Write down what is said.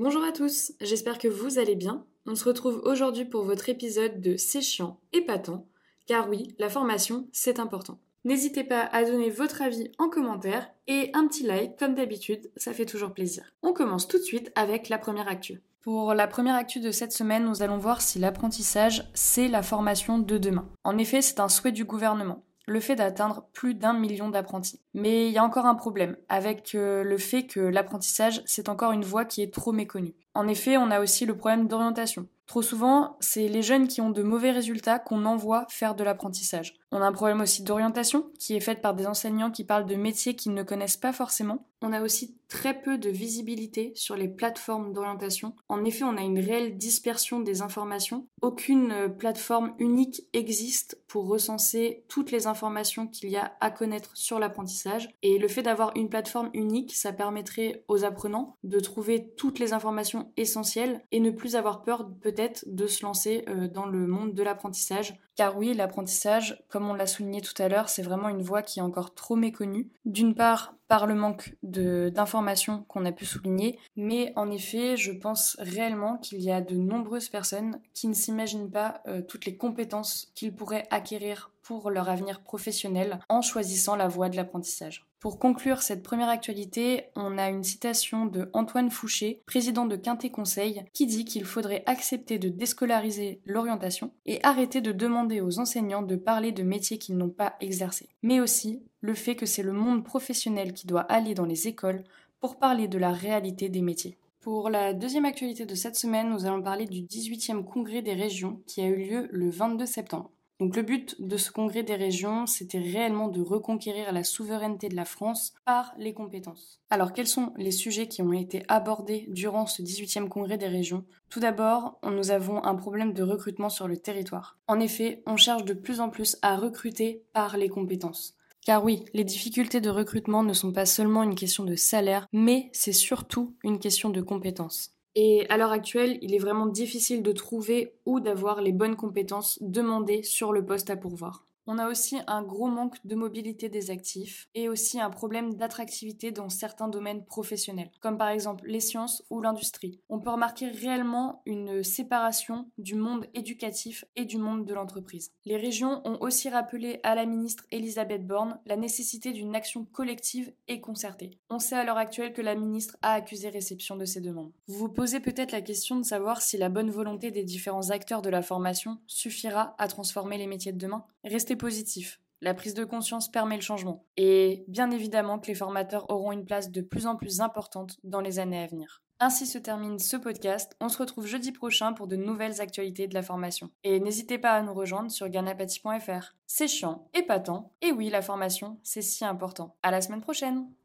Bonjour à tous, j'espère que vous allez bien. On se retrouve aujourd'hui pour votre épisode de C'est chiant, épatant, car oui, la formation, c'est important. N'hésitez pas à donner votre avis en commentaire et un petit like, comme d'habitude, ça fait toujours plaisir. On commence tout de suite avec la première actu. Pour la première actu de cette semaine, nous allons voir si l'apprentissage, c'est la formation de demain. En effet, c'est un souhait du gouvernement le fait d'atteindre plus d'un million d'apprentis. Mais il y a encore un problème avec euh, le fait que l'apprentissage, c'est encore une voie qui est trop méconnue. En effet, on a aussi le problème d'orientation. Trop souvent, c'est les jeunes qui ont de mauvais résultats qu'on envoie faire de l'apprentissage. On a un problème aussi d'orientation qui est faite par des enseignants qui parlent de métiers qu'ils ne connaissent pas forcément. On a aussi très peu de visibilité sur les plateformes d'orientation. En effet, on a une réelle dispersion des informations. Aucune euh, plateforme unique existe pour recenser toutes les informations qu'il y a à connaître sur l'apprentissage. Et le fait d'avoir une plateforme unique, ça permettrait aux apprenants de trouver toutes les informations essentielles et ne plus avoir peur peut-être de se lancer euh, dans le monde de l'apprentissage. Car oui, l'apprentissage, comme on l'a souligné tout à l'heure, c'est vraiment une voie qui est encore trop méconnue. D'une part, par le manque d'informations qu'on a pu souligner, mais en effet, je pense réellement qu'il y a de nombreuses personnes qui ne s'imaginent pas euh, toutes les compétences qu'ils pourraient acquérir pour leur avenir professionnel en choisissant la voie de l'apprentissage. Pour conclure cette première actualité, on a une citation de Antoine Fouché, président de Quintet Conseil, qui dit qu'il faudrait accepter de déscolariser l'orientation et arrêter de demander aux enseignants de parler de métiers qu'ils n'ont pas exercés, mais aussi le fait que c'est le monde professionnel qui doit aller dans les écoles pour parler de la réalité des métiers. Pour la deuxième actualité de cette semaine, nous allons parler du 18e congrès des régions qui a eu lieu le 22 septembre. Donc le but de ce congrès des régions, c'était réellement de reconquérir la souveraineté de la France par les compétences. Alors quels sont les sujets qui ont été abordés durant ce 18e congrès des régions? Tout d'abord, nous avons un problème de recrutement sur le territoire. En effet, on cherche de plus en plus à recruter par les compétences. Car oui, les difficultés de recrutement ne sont pas seulement une question de salaire, mais c'est surtout une question de compétences. Et à l'heure actuelle, il est vraiment difficile de trouver ou d'avoir les bonnes compétences demandées sur le poste à pourvoir. On a aussi un gros manque de mobilité des actifs et aussi un problème d'attractivité dans certains domaines professionnels, comme par exemple les sciences ou l'industrie. On peut remarquer réellement une séparation du monde éducatif et du monde de l'entreprise. Les régions ont aussi rappelé à la ministre Elisabeth Borne la nécessité d'une action collective et concertée. On sait à l'heure actuelle que la ministre a accusé réception de ces demandes. Vous vous posez peut-être la question de savoir si la bonne volonté des différents acteurs de la formation suffira à transformer les métiers de demain. Restez positif. La prise de conscience permet le changement. Et bien évidemment que les formateurs auront une place de plus en plus importante dans les années à venir. Ainsi se termine ce podcast. On se retrouve jeudi prochain pour de nouvelles actualités de la formation. Et n'hésitez pas à nous rejoindre sur ganapati.fr. C'est chiant, épatant, et oui, la formation, c'est si important. À la semaine prochaine!